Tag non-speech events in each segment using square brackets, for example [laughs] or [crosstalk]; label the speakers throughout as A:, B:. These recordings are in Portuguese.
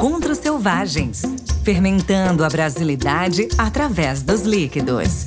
A: Encontros Selvagens fermentando a brasilidade através dos líquidos.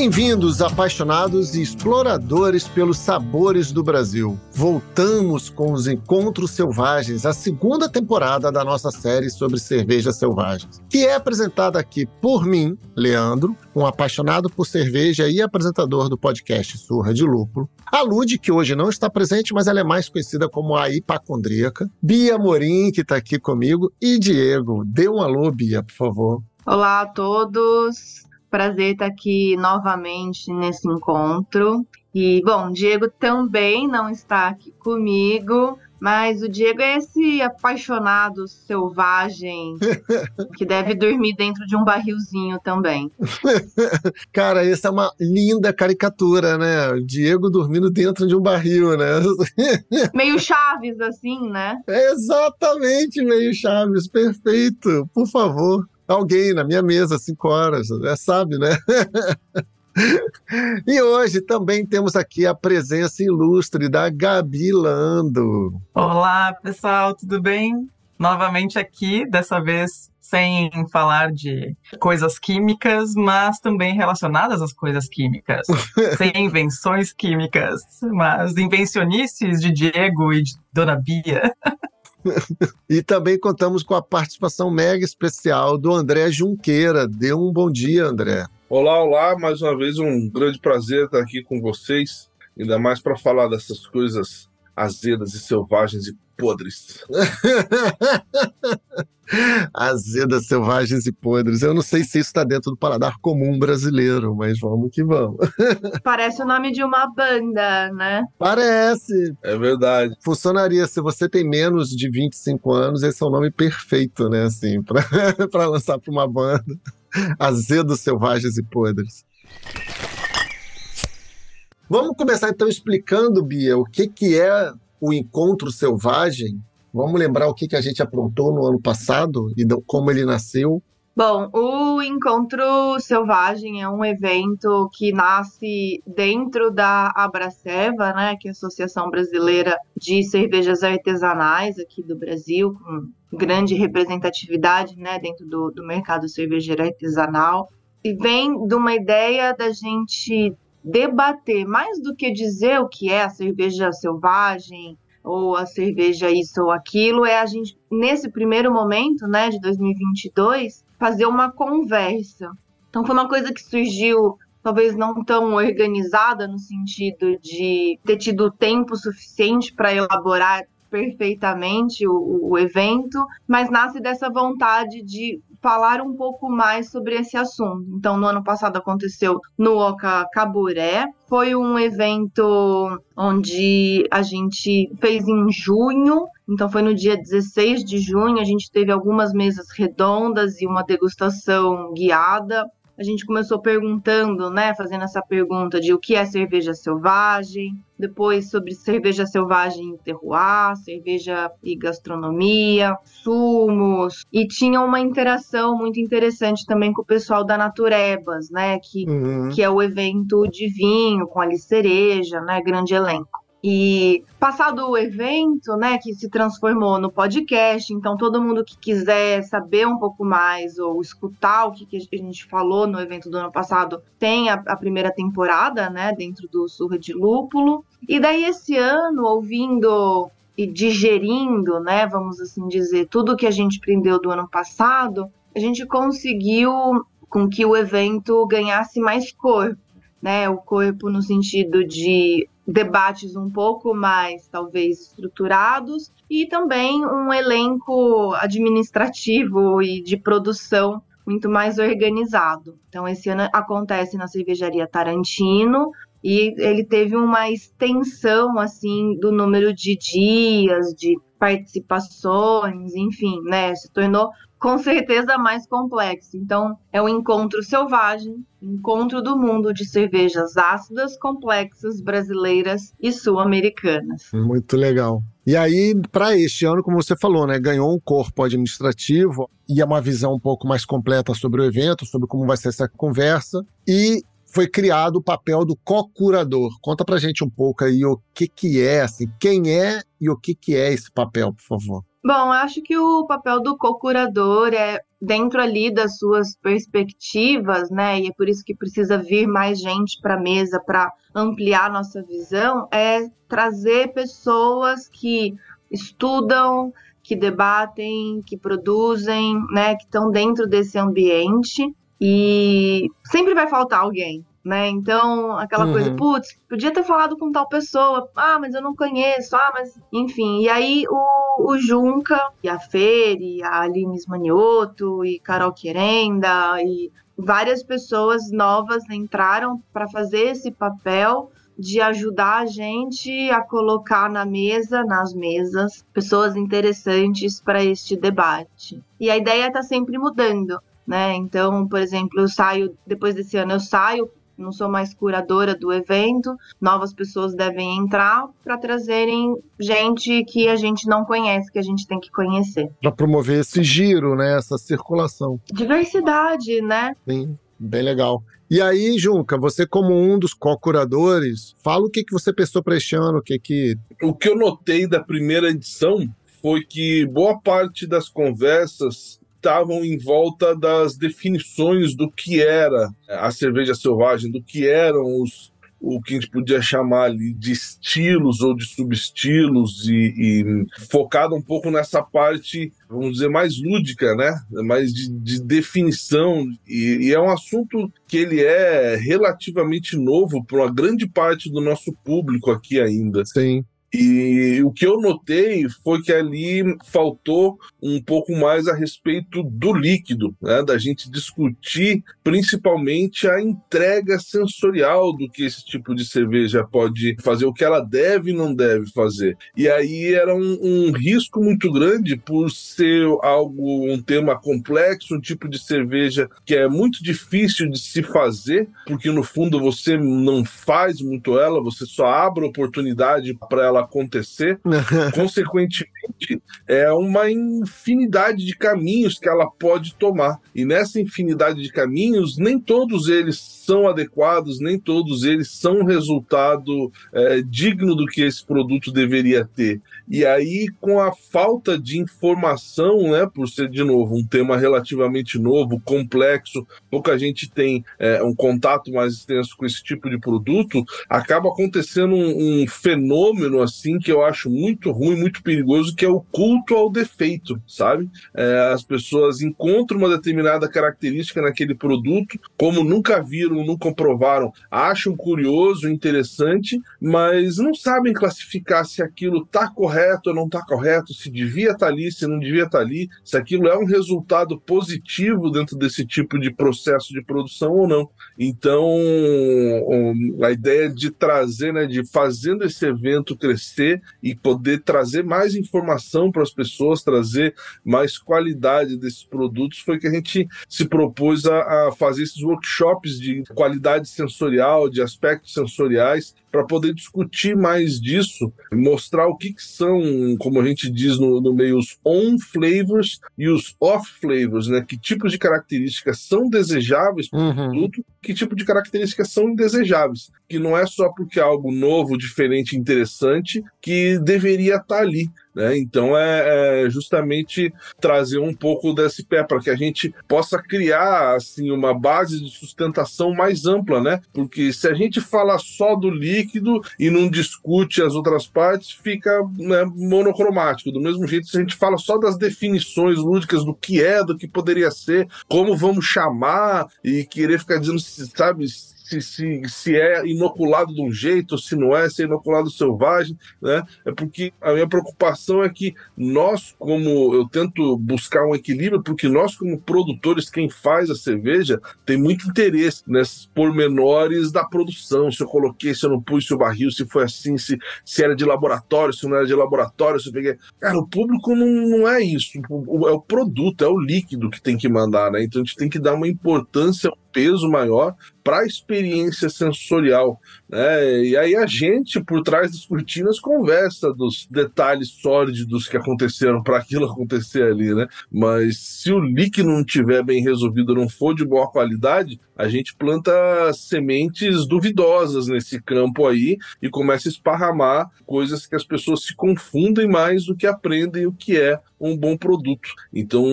B: Bem-vindos, apaixonados e exploradores pelos sabores do Brasil. Voltamos com os Encontros Selvagens, a segunda temporada da nossa série sobre cervejas selvagens, que é apresentada aqui por mim, Leandro, um apaixonado por cerveja e apresentador do podcast Surra de Lúpulo. A Lud, que hoje não está presente, mas ela é mais conhecida como a hipacondríaca. Bia Morim, que está aqui comigo, e Diego. Dê um alô, Bia, por favor.
C: Olá a todos. Prazer estar aqui novamente nesse encontro. E, bom, Diego também não está aqui comigo, mas o Diego é esse apaixonado selvagem [laughs] que deve dormir dentro de um barrilzinho também. [laughs]
B: Cara, essa é uma linda caricatura, né? O Diego dormindo dentro de um barril, né? [laughs]
C: meio Chaves, assim, né?
B: É exatamente meio Chaves, perfeito. Por favor alguém na minha mesa cinco horas, já sabe, né? [laughs] e hoje também temos aqui a presença ilustre da Gabi Lando.
D: Olá, pessoal, tudo bem? Novamente aqui, dessa vez sem falar de coisas químicas, mas também relacionadas às coisas químicas. [laughs] sem invenções químicas, mas invencionices de Diego e de Dona Bia. [laughs] [laughs]
B: e também contamos com a participação mega especial do André Junqueira. Dê um bom dia, André.
E: Olá, olá, mais uma vez um grande prazer estar aqui com vocês, ainda mais para falar dessas coisas azedas e selvagens e podres. [laughs]
B: Azedas, selvagens e podres. Eu não sei se isso está dentro do paladar comum brasileiro, mas vamos que vamos. [laughs]
C: Parece o nome de uma banda, né?
B: Parece.
E: É verdade.
B: Funcionaria se você tem menos de 25 anos, esse é o nome perfeito, né? Assim, [laughs] para lançar para uma banda. Azedos, selvagens e podres. Vamos começar então explicando, Bia, o que, que é o encontro selvagem Vamos lembrar o que, que a gente aprontou no ano passado e como ele nasceu?
C: Bom, o Encontro Selvagem é um evento que nasce dentro da Abraceva, né, que é a Associação Brasileira de Cervejas Artesanais aqui do Brasil, com grande representatividade né, dentro do, do mercado cervejeiro artesanal. E vem de uma ideia da gente debater, mais do que dizer o que é a cerveja selvagem, ou a cerveja isso ou aquilo, é a gente, nesse primeiro momento, né, de 2022, fazer uma conversa. Então foi uma coisa que surgiu talvez não tão organizada no sentido de ter tido tempo suficiente para elaborar perfeitamente o, o, evento, mas nasce dessa vontade de falar um pouco mais sobre esse assunto. Então, no ano passado aconteceu no Oca Caburé, foi um evento onde a gente fez em junho, então foi no dia 16 de junho, a gente teve algumas mesas redondas e uma degustação guiada a gente começou perguntando, né, fazendo essa pergunta de o que é cerveja selvagem, depois sobre cerveja selvagem e terroir, cerveja e gastronomia, sumos, e tinha uma interação muito interessante também com o pessoal da Naturebas, né, que, uhum. que é o evento de vinho com a cereja, né, grande elenco. E passado o evento, né, que se transformou no podcast, então todo mundo que quiser saber um pouco mais ou escutar o que, que a gente falou no evento do ano passado, tem a, a primeira temporada, né, dentro do Surra de Lúpulo. E daí esse ano, ouvindo e digerindo, né, vamos assim dizer, tudo que a gente aprendeu do ano passado, a gente conseguiu com que o evento ganhasse mais corpo, né, o corpo no sentido de debates um pouco mais, talvez, estruturados e também um elenco administrativo e de produção muito mais organizado. Então, esse ano acontece na cervejaria Tarantino, e ele teve uma extensão assim do número de dias, de participações, enfim, né? Se tornou com certeza mais complexo. Então, é um encontro selvagem, encontro do mundo de cervejas ácidas, complexas, brasileiras e sul-americanas.
B: Muito legal. E aí, para este ano, como você falou, né, ganhou um corpo administrativo e é uma visão um pouco mais completa sobre o evento, sobre como vai ser essa conversa. E foi criado o papel do co-curador. Conta pra gente um pouco aí o que que é, assim, quem é e o que que é esse papel, por favor.
C: Bom, acho que o papel do co-curador é dentro ali das suas perspectivas, né? E é por isso que precisa vir mais gente para a mesa para ampliar nossa visão, é trazer pessoas que estudam, que debatem, que produzem, né, que estão dentro desse ambiente e sempre vai faltar alguém, né? Então, aquela uhum. coisa, putz, podia ter falado com tal pessoa, ah, mas eu não conheço, ah, mas enfim. E aí o, o Junca, e a Fer, e a Aline Manioto, e Carol Querenda, e várias pessoas novas entraram para fazer esse papel de ajudar a gente a colocar na mesa, nas mesas, pessoas interessantes para este debate. E a ideia está sempre mudando né? Então, por exemplo, eu saio, depois desse ano eu saio, não sou mais curadora do evento, novas pessoas devem entrar para trazerem gente que a gente não conhece, que a gente tem que conhecer.
B: Para promover esse giro, né? Essa circulação.
C: Diversidade, né?
B: Sim, bem legal. E aí, Junca, você como um dos co-curadores, fala o que, que você pensou para este ano, o que que...
E: O que eu notei da primeira edição foi que boa parte das conversas estavam em volta das definições do que era a cerveja selvagem, do que eram os o que a gente podia chamar ali de estilos ou de subestilos e, e focado um pouco nessa parte, vamos dizer, mais lúdica, né? Mais de, de definição. E, e, é um assunto que ele é relativamente novo para uma grande parte do nosso público aqui ainda.
B: Sim.
E: E o que eu notei foi que ali faltou um pouco mais a respeito do líquido, né? da gente discutir principalmente a entrega sensorial do que esse tipo de cerveja pode fazer, o que ela deve e não deve fazer. E aí era um, um risco muito grande por ser algo, um tema complexo, um tipo de cerveja que é muito difícil de se fazer, porque no fundo você não faz muito ela, você só abre oportunidade para ela acontecer. [laughs] Consequentemente, é uma infinidade de caminhos que ela pode tomar. E nessa infinidade de caminhos, nem todos eles são adequados, nem todos eles são um resultado é, digno do que esse produto deveria ter. E aí, com a falta de informação, né, por ser, de novo, um tema relativamente novo, complexo, pouca gente tem é, um contato mais extenso com esse tipo de produto, acaba acontecendo um, um fenômeno assim que eu acho muito ruim, muito perigoso, que é o culto ao defeito, sabe? É, as pessoas encontram uma determinada característica naquele produto, como nunca viram, nunca comprovaram, acham curioso, interessante, mas não sabem classificar se aquilo está correto ou não está correto, se devia estar tá ali, se não devia estar tá ali, se aquilo é um resultado positivo dentro desse tipo de processo de produção ou não. Então, a ideia de trazer, né, de fazendo esse evento crescer e poder trazer mais informação para as pessoas, trazer mais qualidade desses produtos, foi que a gente se propôs a, a fazer esses workshops de qualidade sensorial, de aspectos sensoriais, para poder discutir mais disso, mostrar o que, que, são, como a gente diz no, no meio, os on flavors e os off flavors, né? Que tipos de características são desejáveis para o uhum. produto, que tipo de características são indesejáveis. Que não é só porque é algo novo, diferente, interessante que deveria estar tá ali. Né? Então é, é, justamente trazer um pouco desse pé para que a gente possa criar assim uma base de sustentação mais ampla, né? Porque se a gente fala só do líquido e não discute as outras partes, fica né, monocromático. Do mesmo jeito, se a gente fala só das definições lúdicas do que é, do que poderia ser, como vamos chamar e querer ficar dizendo, sabe, se, se, se é inoculado de um jeito, se não é, se é inoculado selvagem, né? É porque a minha preocupação é que nós, como eu tento buscar um equilíbrio, porque nós, como produtores, quem faz a cerveja, tem muito interesse nesses pormenores da produção. Se eu coloquei, se eu não pus, se o barril, se foi assim, se, se era de laboratório, se não era de laboratório, se eu peguei. Cara, o público não, não é isso. O, é o produto, é o líquido que tem que mandar, né? Então a gente tem que dar uma importância, peso maior para a experiência sensorial. Né? E aí a gente, por trás das cortinas, conversa dos detalhes sórdidos que aconteceram para aquilo acontecer ali. Né? Mas se o líquido não estiver bem resolvido, não for de boa qualidade, a gente planta sementes duvidosas nesse campo aí e começa a esparramar coisas que as pessoas se confundem mais do que aprendem o que é um bom produto. Então,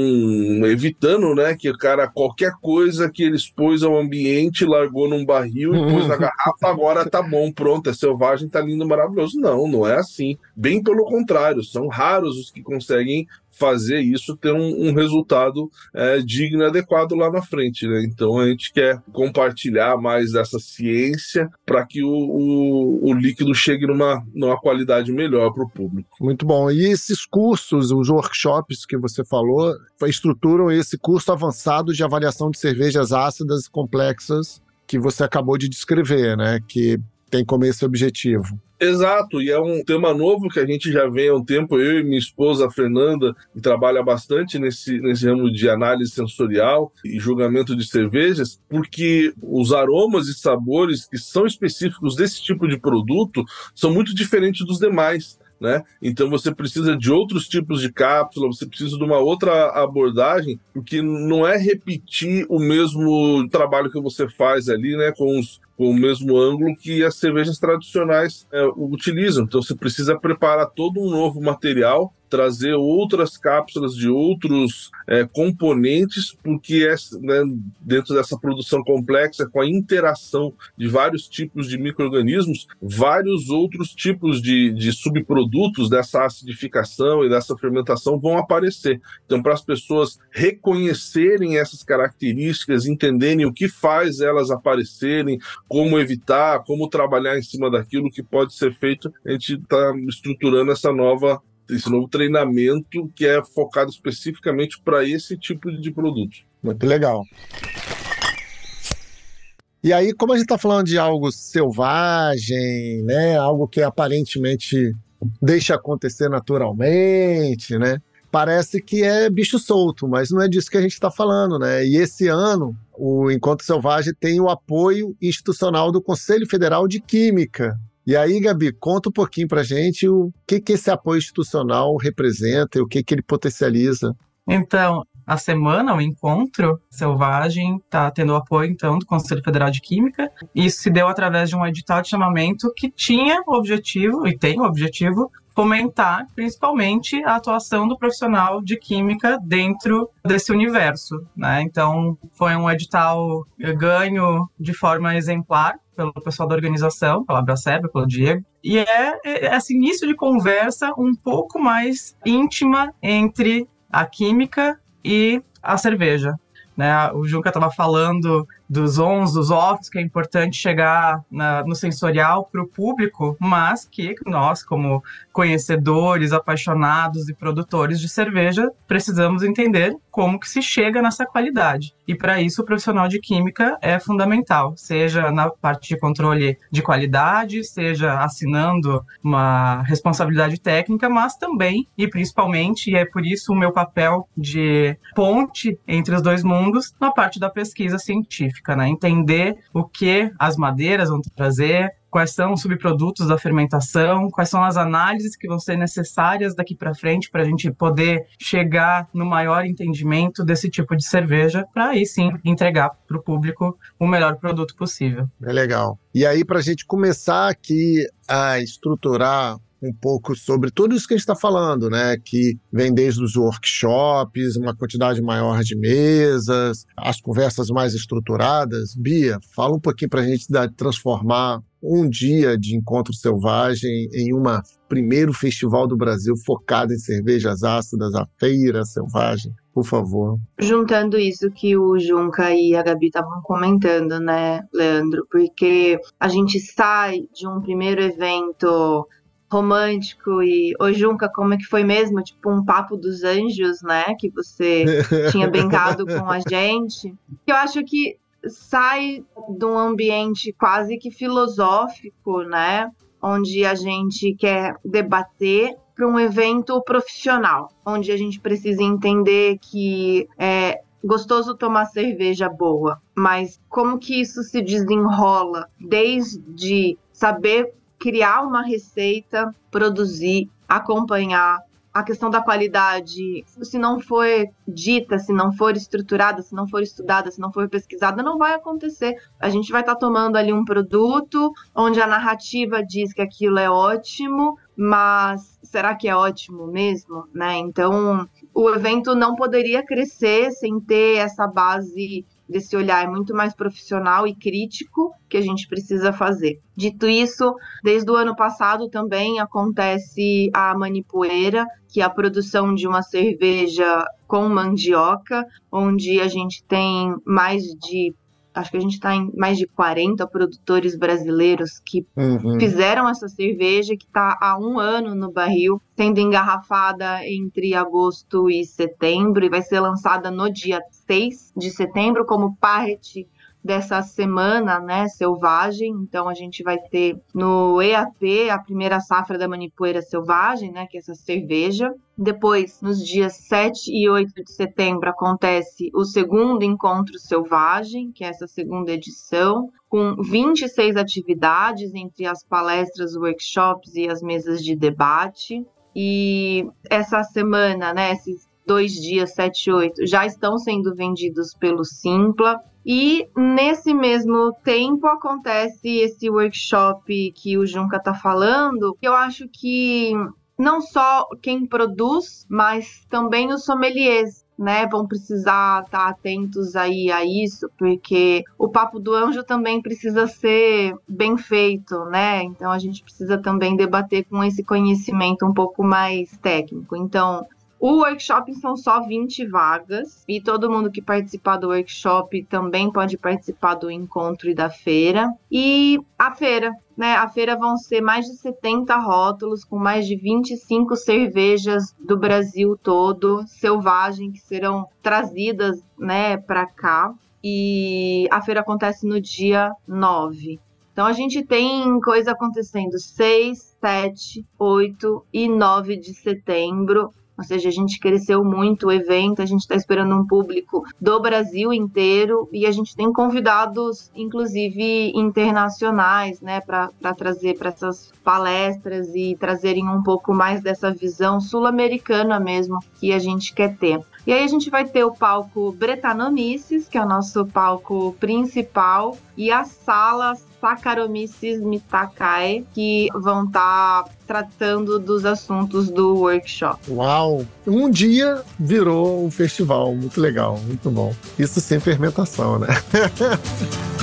E: evitando, né, que o cara qualquer coisa que ele expôs ao ambiente, largou num barril e pôs na [laughs] garrafa, agora tá bom, pronto, é selvagem, tá lindo, maravilhoso. Não, não é assim. Bem pelo contrário, são raros os que conseguem fazer isso ter um, um resultado é, digno e adequado lá na frente. Né? Então a gente quer compartilhar mais dessa ciência para que o, o, o, líquido chegue numa, numa qualidade melhor para o público.
B: Muito bom. E esses cursos, os workshops que você falou, estruturam esse curso avançado de avaliação de cervejas ácidas e complexas que você acabou de descrever, né? Que tem como esse objetivo.
E: Exato, e é um tema novo que a gente já vem há um tempo, eu e minha esposa a Fernanda, que trabalha bastante nesse, nesse ramo de análise sensorial e julgamento de cervejas, porque os aromas e sabores que são específicos desse tipo de produto são muito diferentes dos demais. Né? Então você precisa de outros tipos de cápsula, você precisa de uma outra abordagem, porque não é repetir o mesmo trabalho que você faz ali, né, com os com o mesmo ângulo que as cervejas tradicionais é, utilizam. Então você precisa preparar todo um novo material, trazer outras cápsulas de outros é, componentes, porque é, né, dentro dessa produção complexa, com a interação de vários tipos de micro-organismos, vários outros tipos de, de subprodutos dessa acidificação e dessa fermentação vão aparecer. Então, para as pessoas reconhecerem essas características, entenderem o que faz elas aparecerem, como evitar, como trabalhar em cima daquilo que pode ser feito. A gente está estruturando essa nova esse novo treinamento que é focado especificamente para esse tipo de produto.
B: Muito legal. E aí, como a gente está falando de algo selvagem, né, algo que aparentemente deixa acontecer naturalmente, né? parece que é bicho solto, mas não é disso que a gente está falando, né? E esse ano, o Encontro Selvagem tem o apoio institucional do Conselho Federal de Química. E aí, Gabi, conta um pouquinho para gente o que, que esse apoio institucional representa e o que, que ele potencializa.
D: Então, a semana, o encontro selvagem, está tendo apoio, então, do Conselho Federal de Química. Isso se deu através de um edital de chamamento que tinha o objetivo, e tem o objetivo, fomentar principalmente a atuação do profissional de química dentro desse universo. Né? Então, foi um edital ganho de forma exemplar pelo pessoal da organização, pela Braceba, pelo Diego. E é, é esse início de conversa um pouco mais íntima entre a química e a cerveja. Né? O Junca estava falando dos ons, dos offs, que é importante chegar na, no sensorial para o público, mas que nós, como conhecedores, apaixonados e produtores de cerveja, precisamos entender como que se chega nessa qualidade. E para isso o profissional de química é fundamental, seja na parte de controle de qualidade, seja assinando uma responsabilidade técnica, mas também e principalmente, e é por isso o meu papel de ponte entre os dois mundos, na parte da pesquisa científica científica, né? Entender o que as madeiras vão trazer, quais são os subprodutos da fermentação, quais são as análises que vão ser necessárias daqui para frente para a gente poder chegar no maior entendimento desse tipo de cerveja, para aí sim entregar para o público o melhor produto possível.
B: É legal. E aí, para a gente começar aqui a estruturar um pouco sobre tudo isso que a gente está falando, né? Que vem desde os workshops, uma quantidade maior de mesas, as conversas mais estruturadas. Bia, fala um pouquinho para a gente de transformar um dia de encontro selvagem em uma primeiro festival do Brasil focado em cervejas ácidas, a Feira Selvagem. por favor.
C: Juntando isso que o Junca e a Gabi estavam comentando, né, Leandro? Porque a gente sai de um primeiro evento romântico e ô Junca, como é que foi mesmo? Tipo um papo dos anjos, né? Que você [laughs] tinha brincado com a gente. Eu acho que sai de um ambiente quase que filosófico, né? Onde a gente quer debater para um evento profissional, onde a gente precisa entender que é gostoso tomar cerveja boa, mas como que isso se desenrola desde saber criar uma receita, produzir, acompanhar, a questão da qualidade, se não for dita, se não for estruturada, se não for estudada, se não for pesquisada, não vai acontecer. A gente vai estar tá tomando ali um produto onde a narrativa diz que aquilo é ótimo, mas será que é ótimo mesmo, né? Então, o evento não poderia crescer sem ter essa base desse olhar muito mais profissional e crítico que a gente precisa fazer. Dito isso, desde o ano passado também acontece a manipoeira, que é a produção de uma cerveja com mandioca, onde a gente tem mais de acho que a gente está em mais de 40 produtores brasileiros que uhum. fizeram essa cerveja que está há um ano no barril, sendo engarrafada entre agosto e setembro e vai ser lançada no dia 6 de setembro como parte dessa semana, né, selvagem. Então a gente vai ter no EAP a primeira safra da manipoeira selvagem, né, que é essa cerveja. Depois, nos dias 7 e 8 de setembro, acontece o segundo encontro selvagem, que é essa segunda edição, com 26 atividades entre as palestras, workshops e as mesas de debate. E essa semana, né, esses dois dias, 7 e 8, já estão sendo vendidos pelo Simpla. E nesse mesmo tempo acontece esse workshop que o Junca está falando, eu acho que não só quem produz, mas também os sommeliers, né, vão precisar estar atentos aí a isso, porque o papo do anjo também precisa ser bem feito, né? Então a gente precisa também debater com esse conhecimento um pouco mais técnico. Então, o workshop são só 20 vagas e todo mundo que participar do workshop também pode participar do encontro e da feira. E a feira, né? A feira vão ser mais de 70 rótulos com mais de 25 cervejas do Brasil todo, selvagem, que serão trazidas, né, para cá. E a feira acontece no dia 9. Então a gente tem coisa acontecendo 6, 7, 8 e 9 de setembro ou seja, a gente cresceu muito o evento, a gente está esperando um público do Brasil inteiro e a gente tem convidados, inclusive internacionais, né, para trazer para essas palestras e trazerem um pouco mais dessa visão sul-americana mesmo que a gente quer ter. E aí a gente vai ter o palco Bretanomices, que é o nosso palco principal, e a sala Saccharomyces mitakae, que vão estar tá tratando dos assuntos do workshop.
B: Uau! Um dia virou um festival, muito legal, muito bom. Isso sem fermentação, né? [laughs]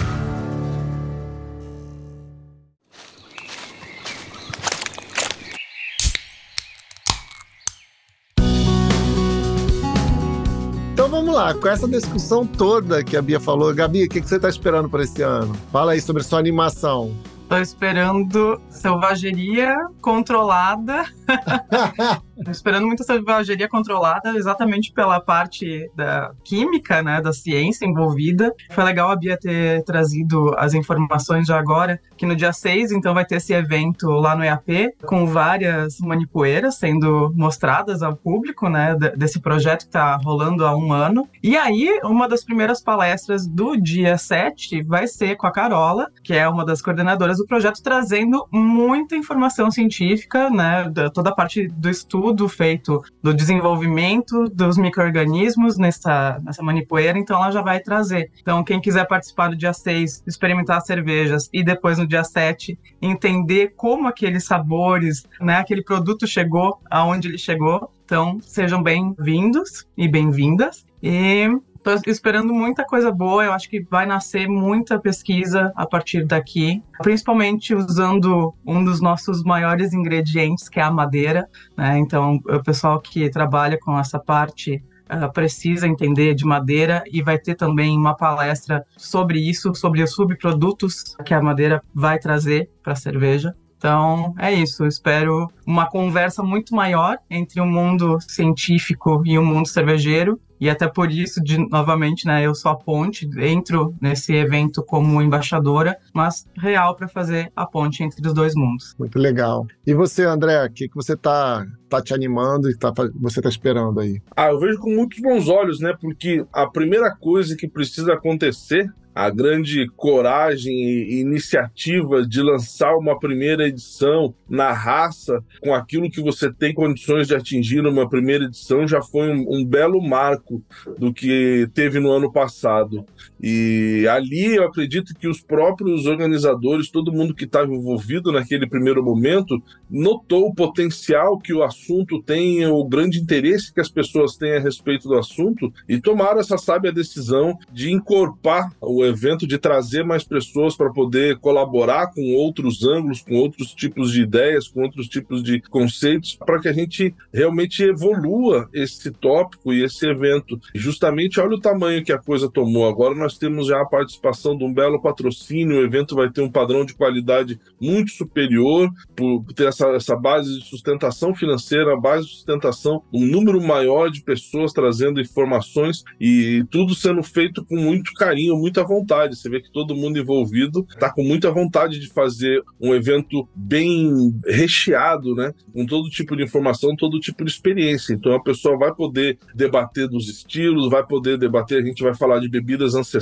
B: vamos lá, com essa discussão toda que a Bia falou, Gabi, o que, que você está esperando para esse ano? Fala aí sobre sua animação.
D: Tô esperando selvageria controlada. [laughs] Esperando muita selvageria controlada exatamente pela parte da química, né, da ciência envolvida. Foi legal a Bia ter trazido as informações já agora, que no dia 6, então, vai ter esse evento lá no EAP, com várias manipoeiras sendo mostradas ao público, né, desse projeto que tá rolando há um ano. E aí, uma das primeiras palestras do dia 7 vai ser com a Carola, que é uma das coordenadoras do projeto trazendo muita informação científica, né, toda a parte do estudo feito do desenvolvimento dos micro-organismos nessa, nessa manipoeira, então ela já vai trazer. Então, quem quiser participar do dia 6, experimentar as cervejas e depois no dia 7, entender como aqueles sabores, né, aquele produto chegou, aonde ele chegou, então sejam bem-vindos e bem-vindas. E Estou esperando muita coisa boa. Eu acho que vai nascer muita pesquisa a partir daqui, principalmente usando um dos nossos maiores ingredientes, que é a madeira. Né? Então, o pessoal que trabalha com essa parte uh, precisa entender de madeira e vai ter também uma palestra sobre isso, sobre os subprodutos que a madeira vai trazer para a cerveja. Então, é isso. Espero uma conversa muito maior entre o mundo científico e o mundo cervejeiro. E até por isso, de, novamente, né, eu sou a ponte, entro nesse evento como embaixadora, mas real para fazer a ponte entre os dois mundos.
B: Muito legal. E você, André, o que, que você está tá te animando e tá, você está esperando aí?
E: Ah, eu vejo com muitos bons olhos, né? Porque a primeira coisa que precisa acontecer a grande coragem e iniciativa de lançar uma primeira edição na raça, com aquilo que você tem condições de atingir numa primeira edição, já foi um, um belo marco do que teve no ano passado. E ali eu acredito que os próprios organizadores, todo mundo que estava envolvido naquele primeiro momento, notou o potencial que o assunto tem, o grande interesse que as pessoas têm a respeito do assunto e tomaram essa sábia decisão de encorpar o evento de trazer mais pessoas para poder colaborar com outros ângulos, com outros tipos de ideias, com outros tipos de conceitos, para que a gente realmente evolua esse tópico e esse evento. Justamente olha o tamanho que a coisa tomou. Agora nós temos já a participação de um belo patrocínio, o evento vai ter um padrão de qualidade muito superior, por ter essa, essa base de sustentação financeira, base de sustentação, um número maior de pessoas trazendo informações e tudo sendo feito com muito carinho, muita vontade. Você vê que todo mundo envolvido está com muita vontade de fazer um evento bem recheado, né? Com todo tipo de informação, todo tipo de experiência. Então a pessoa vai poder debater dos estilos, vai poder debater, a gente vai falar de bebidas ancestrais,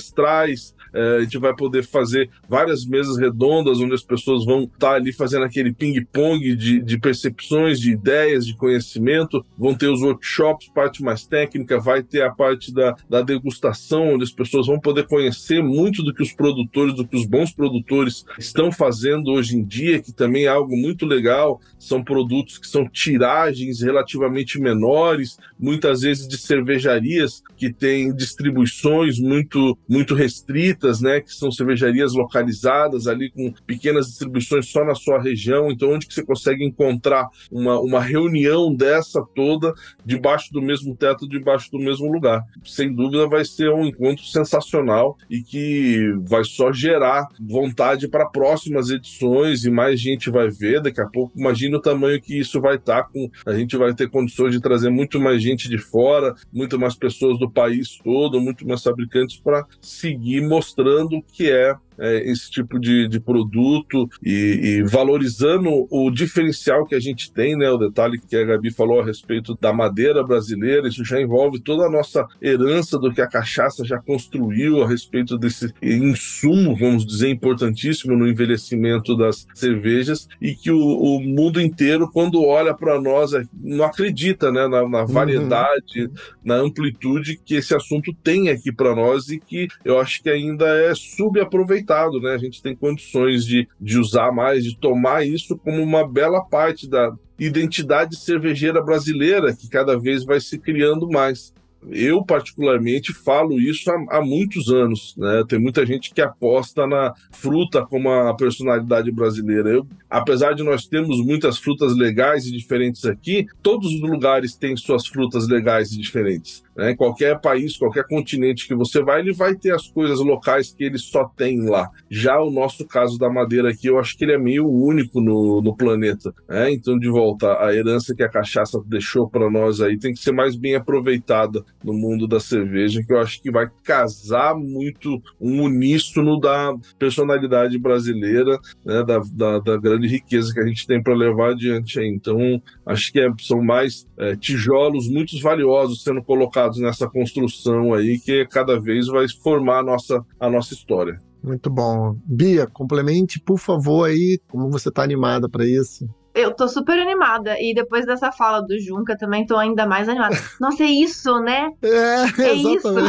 E: é, a gente vai poder fazer várias mesas redondas onde as pessoas vão estar tá ali fazendo aquele ping-pong de, de percepções, de ideias, de conhecimento. Vão ter os workshops, parte mais técnica, vai ter a parte da, da degustação, onde as pessoas vão poder conhecer muito do que os produtores, do que os bons produtores estão fazendo hoje em dia, que também é algo muito legal. São produtos que são tiragens relativamente menores, muitas vezes de cervejarias que têm distribuições muito, muito restritas, né? Que são cervejarias localizadas ali com pequenas distribuições só na sua região. Então, onde que você consegue encontrar uma, uma reunião dessa toda debaixo do mesmo teto, debaixo do mesmo lugar? Sem dúvida, vai ser um encontro sensacional e que vai só gerar vontade para próximas edições e mais gente vai ver. Daqui a pouco, imagina o tamanho que isso vai estar tá. A gente vai ter condições de trazer muito mais gente de fora, muito mais pessoas do país todo, muito mais fabricantes para seguir mostrando que é é, esse tipo de, de produto e, e, valorizando o diferencial que a gente tem, né? O detalhe que a Gabi falou a respeito da madeira brasileira, isso já envolve toda a nossa herança do que a cachaça já construiu a respeito desse insumo, vamos dizer, importantíssimo no envelhecimento das cervejas e que o, o mundo inteiro, quando olha para nós, é, não acredita, né? Na, na uhum. variedade, uhum. na amplitude que esse assunto tem aqui para nós e que eu acho que ainda é subaproveitado né? A gente tem condições de, de usar mais, de tomar isso como uma bela parte da identidade cervejeira brasileira que cada vez vai se criando mais. Eu, particularmente, falo isso há, há, muitos anos. Né? Tem muita gente que aposta na fruta como a personalidade brasileira. Eu, apesar de nós termos muitas frutas legais e diferentes aqui, todos os lugares têm suas frutas legais e diferentes. Né? Qualquer país, qualquer continente que você vai, ele vai ter as coisas locais que ele só tem lá. Já o nosso caso da madeira aqui, eu acho que ele é meio único no, no planeta. Né? Então, de volta, a herança que a cachaça deixou para nós aí tem que ser mais bem aproveitada no mundo da cerveja, que eu acho que vai casar muito um uníssono da personalidade brasileira, né? da, da, da grande riqueza que a gente tem para levar adiante aí. Então, acho que é, são mais é, tijolos muito valiosos sendo colocados nessa construção aí que cada vez vai formar a nossa, a nossa história.
B: Muito bom. Bia, complemente, por favor, aí, como você está animada para isso?
C: Eu tô super animada. E depois dessa fala do Junca, também tô ainda mais animada. [laughs] Nossa, é isso, né?
B: É, é isso. [laughs]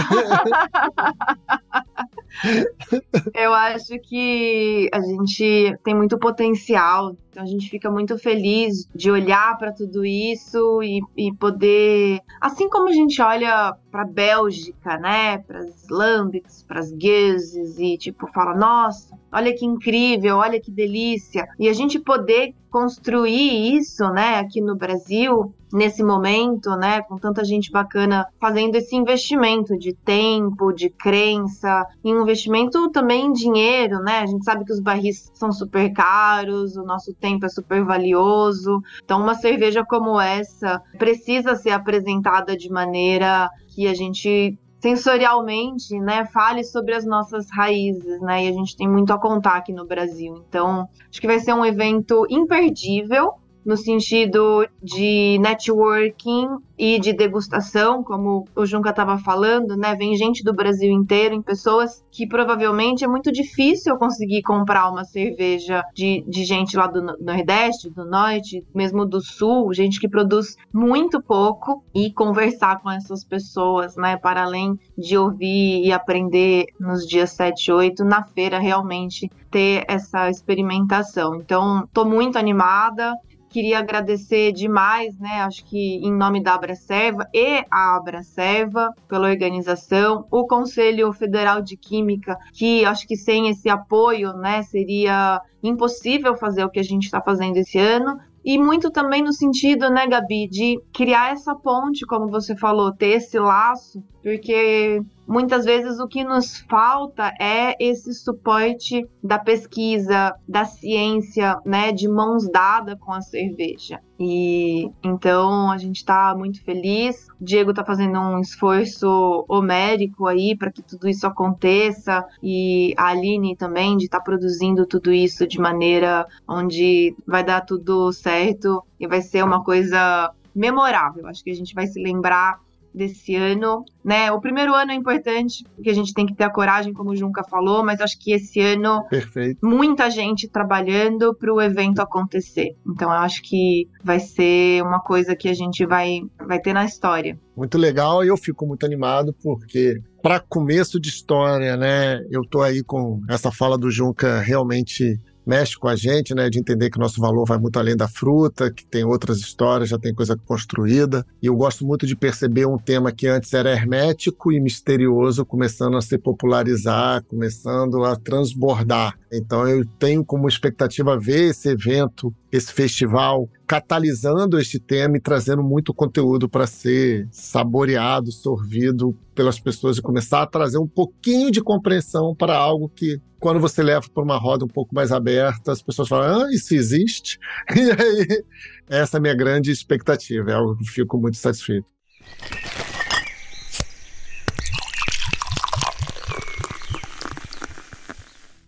C: Eu acho que a gente tem muito potencial, então a gente fica muito feliz de olhar para tudo isso e, e, poder, assim como a gente olha para Bélgica, né, para as Lambics, para as Gueuses e tipo fala, nossa, olha que incrível, olha que delícia, e a gente poder construir isso, né, aqui no Brasil, nesse momento, né, com tanta gente bacana fazendo esse investimento de tempo, de crença, e um investimento também em dinheiro, né? A gente sabe que os barris são super caros, o nosso tempo é super valioso. Então, uma cerveja como essa precisa ser apresentada de maneira que a gente sensorialmente, né, fale sobre as nossas raízes, né? E a gente tem muito a contar aqui no Brasil. Então, acho que vai ser um evento imperdível no sentido de networking e de degustação, como o Junca estava falando, né? Vem gente do Brasil inteiro, em pessoas que provavelmente é muito difícil conseguir comprar uma cerveja de, de gente lá do Nordeste, do Norte, mesmo do Sul, gente que produz muito pouco e conversar com essas pessoas, né? Para além de ouvir e aprender nos dias 7 e 8, na feira realmente ter essa experimentação. Então, estou muito animada. Queria agradecer demais, né? Acho que em nome da Abracerva e a Abracerva pela organização, o Conselho Federal de Química, que acho que sem esse apoio, né, seria impossível fazer o que a gente está fazendo esse ano. E muito também no sentido, né, Gabi, de criar essa ponte, como você falou, ter esse laço, porque muitas vezes o que nos falta é esse suporte da pesquisa, da ciência, né, de mãos dadas com a cerveja. E então a gente está muito feliz. O Diego está fazendo um esforço homérico aí para que tudo isso aconteça e a Aline também de estar tá produzindo tudo isso de maneira onde vai dar tudo certo e vai ser uma coisa memorável. Acho que a gente vai se lembrar desse ano, né? O primeiro ano é importante, porque a gente tem que ter a coragem, como o Junca falou, mas acho que esse ano
B: Perfeito.
C: muita gente trabalhando para o evento acontecer. Então eu acho que vai ser uma coisa que a gente vai vai ter na história.
B: Muito legal e eu fico muito animado porque para começo de história, né? Eu tô aí com essa fala do Junca realmente mexe com a gente, né, de entender que o nosso valor vai muito além da fruta, que tem outras histórias, já tem coisa construída. E eu gosto muito de perceber um tema que antes era hermético e misterioso, começando a se popularizar, começando a transbordar. Então eu tenho como expectativa ver esse evento, esse festival catalisando este tema e trazendo muito conteúdo para ser saboreado, sorvido pelas pessoas e começar a trazer um pouquinho de compreensão para algo que quando você leva para uma roda um pouco mais aberta, as pessoas falam: "Ah, isso existe?". [laughs] E aí essa é a minha grande expectativa, é algo que fico muito satisfeito.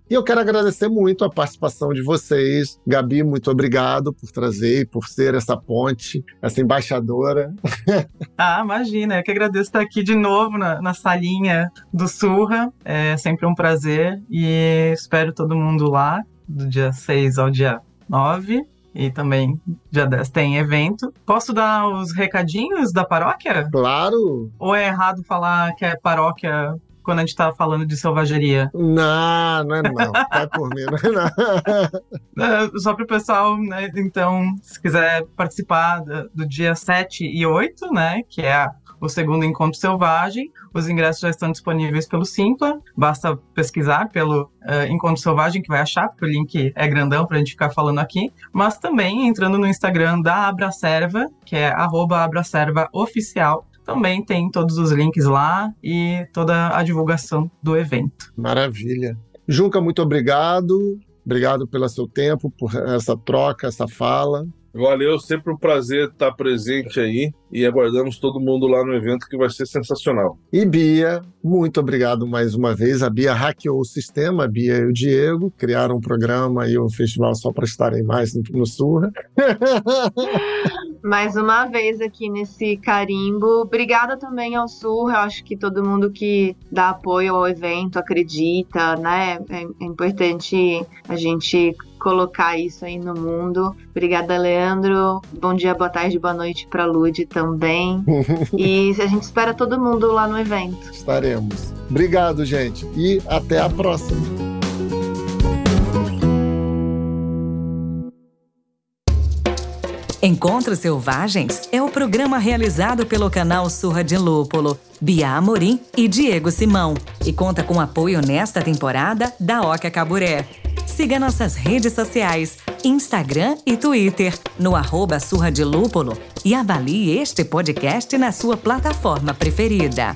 B: E eu quero agradecer muito a participação de vocês. Gabi, muito obrigado por trazer e por ser essa ponte, essa embaixadora. [laughs]
D: Ah, imagina, eu que agradeço estar aqui de novo na, na salinha do Surra. É sempre um prazer e espero todo mundo lá, do dia 6 ao dia 9 e também dia 10 tem evento. Posso dar os recadinhos da paróquia?
B: Claro!
D: Ou é errado falar que é paróquia quando a gente tá falando de selvageria?
B: Não, não é não. [laughs] Vai por mim, não é não.
D: É, Só para o pessoal, né? Então, se quiser participar do, dia 7 e 8, né? Que é a- o segundo encontro selvagem, os ingressos já estão disponíveis pelo Simpla. Basta pesquisar pelo eh, Encontro Selvagem que vai achar, porque o link é grandão para a gente ficar falando aqui. Mas também entrando no Instagram da Abracerva, que é arroba Abracerva Oficial. Também tem todos os links lá e toda a divulgação do evento.
B: Maravilha. Junca, muito obrigado. Obrigado pelo seu tempo, por essa troca, essa fala.
E: Valeu, sempre um prazer estar presente aí e aguardamos todo mundo lá no evento que vai ser sensacional.
B: E Bia, muito obrigado mais uma vez. A Bia hackeou o sistema, a Bia e o Diego criaram um programa e um festival só para estarem mais no, no Surra. [laughs]
C: Mais uma vez aqui nesse carimbo. Obrigada também ao Sur. Eu acho que todo mundo que dá apoio ao evento acredita, né? É, é importante a gente colocar isso aí no mundo. Obrigada, Leandro. Bom dia, boa tarde, boa noite para Lude também. [laughs] e a gente espera todo mundo lá no evento.
B: Estaremos. Obrigado, gente. E até a próxima.
A: Encontros Selvagens é o programa realizado pelo canal Surra de Lúpulo, Bia Amorim e Diego Simão, e conta com apoio nesta temporada da Oca Caburé. Siga nossas redes sociais, Instagram e Twitter, no arroba Surra de Lúpulo. E avalie este podcast na sua plataforma preferida.